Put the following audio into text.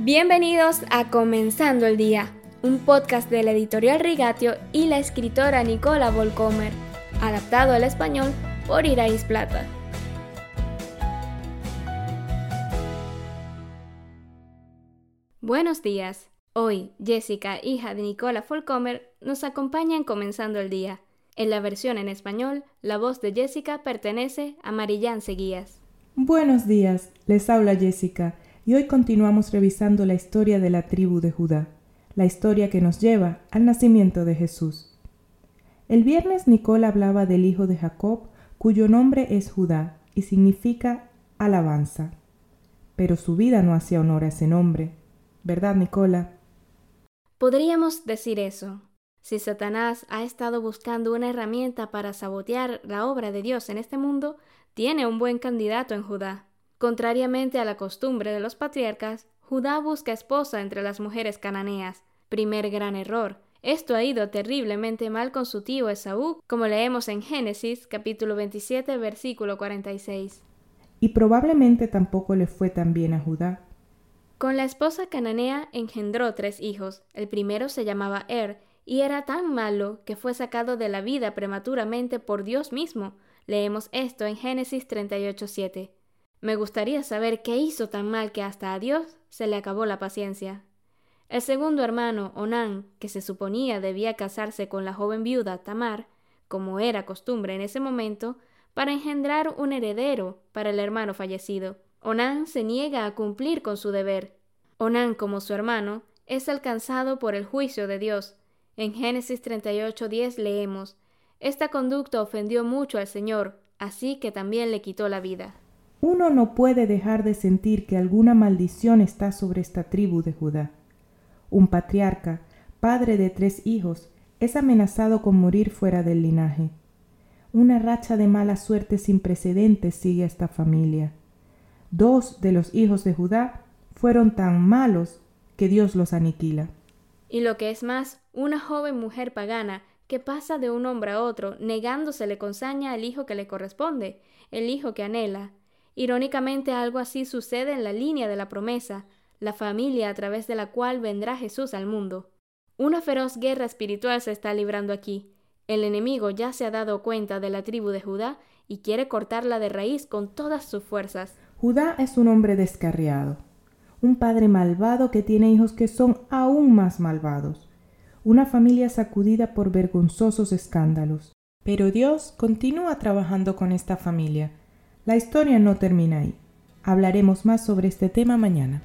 Bienvenidos a Comenzando el Día, un podcast de la editorial Rigatio y la escritora Nicola Volcomer, adaptado al español por Irais Plata. Buenos días. Hoy, Jessica, hija de Nicola Volcomer, nos acompaña en Comenzando el Día. En la versión en español, la voz de Jessica pertenece a Marillán Seguías. Buenos días, les habla Jessica y hoy continuamos revisando la historia de la tribu de Judá, la historia que nos lleva al nacimiento de Jesús. El viernes Nicola hablaba del hijo de Jacob, cuyo nombre es Judá y significa alabanza. Pero su vida no hacía honor a ese nombre, ¿verdad, Nicola? Podríamos decir eso. Si Satanás ha estado buscando una herramienta para sabotear la obra de Dios en este mundo, tiene un buen candidato en Judá. Contrariamente a la costumbre de los patriarcas, Judá busca esposa entre las mujeres cananeas. Primer gran error. Esto ha ido terriblemente mal con su tío Esaú, como leemos en Génesis capítulo 27 versículo 46. Y probablemente tampoco le fue tan bien a Judá. Con la esposa cananea engendró tres hijos. El primero se llamaba Er, y era tan malo que fue sacado de la vida prematuramente por Dios mismo. Leemos esto en Génesis 38.7. Me gustaría saber qué hizo tan mal que hasta a Dios se le acabó la paciencia. El segundo hermano, Onán, que se suponía debía casarse con la joven viuda Tamar, como era costumbre en ese momento, para engendrar un heredero para el hermano fallecido. Onán se niega a cumplir con su deber. Onán, como su hermano, es alcanzado por el juicio de Dios. En Génesis 38:10 leemos, Esta conducta ofendió mucho al Señor, así que también le quitó la vida. Uno no puede dejar de sentir que alguna maldición está sobre esta tribu de Judá. Un patriarca, padre de tres hijos, es amenazado con morir fuera del linaje. Una racha de mala suerte sin precedentes sigue a esta familia. Dos de los hijos de Judá fueron tan malos que Dios los aniquila. Y lo que es más, una joven mujer pagana que pasa de un hombre a otro, negándosele con saña al hijo que le corresponde, el hijo que anhela, Irónicamente algo así sucede en la línea de la promesa, la familia a través de la cual vendrá Jesús al mundo. Una feroz guerra espiritual se está librando aquí. El enemigo ya se ha dado cuenta de la tribu de Judá y quiere cortarla de raíz con todas sus fuerzas. Judá es un hombre descarriado, un padre malvado que tiene hijos que son aún más malvados, una familia sacudida por vergonzosos escándalos. Pero Dios continúa trabajando con esta familia la historia no termina ahí. Hablaremos más sobre este tema mañana.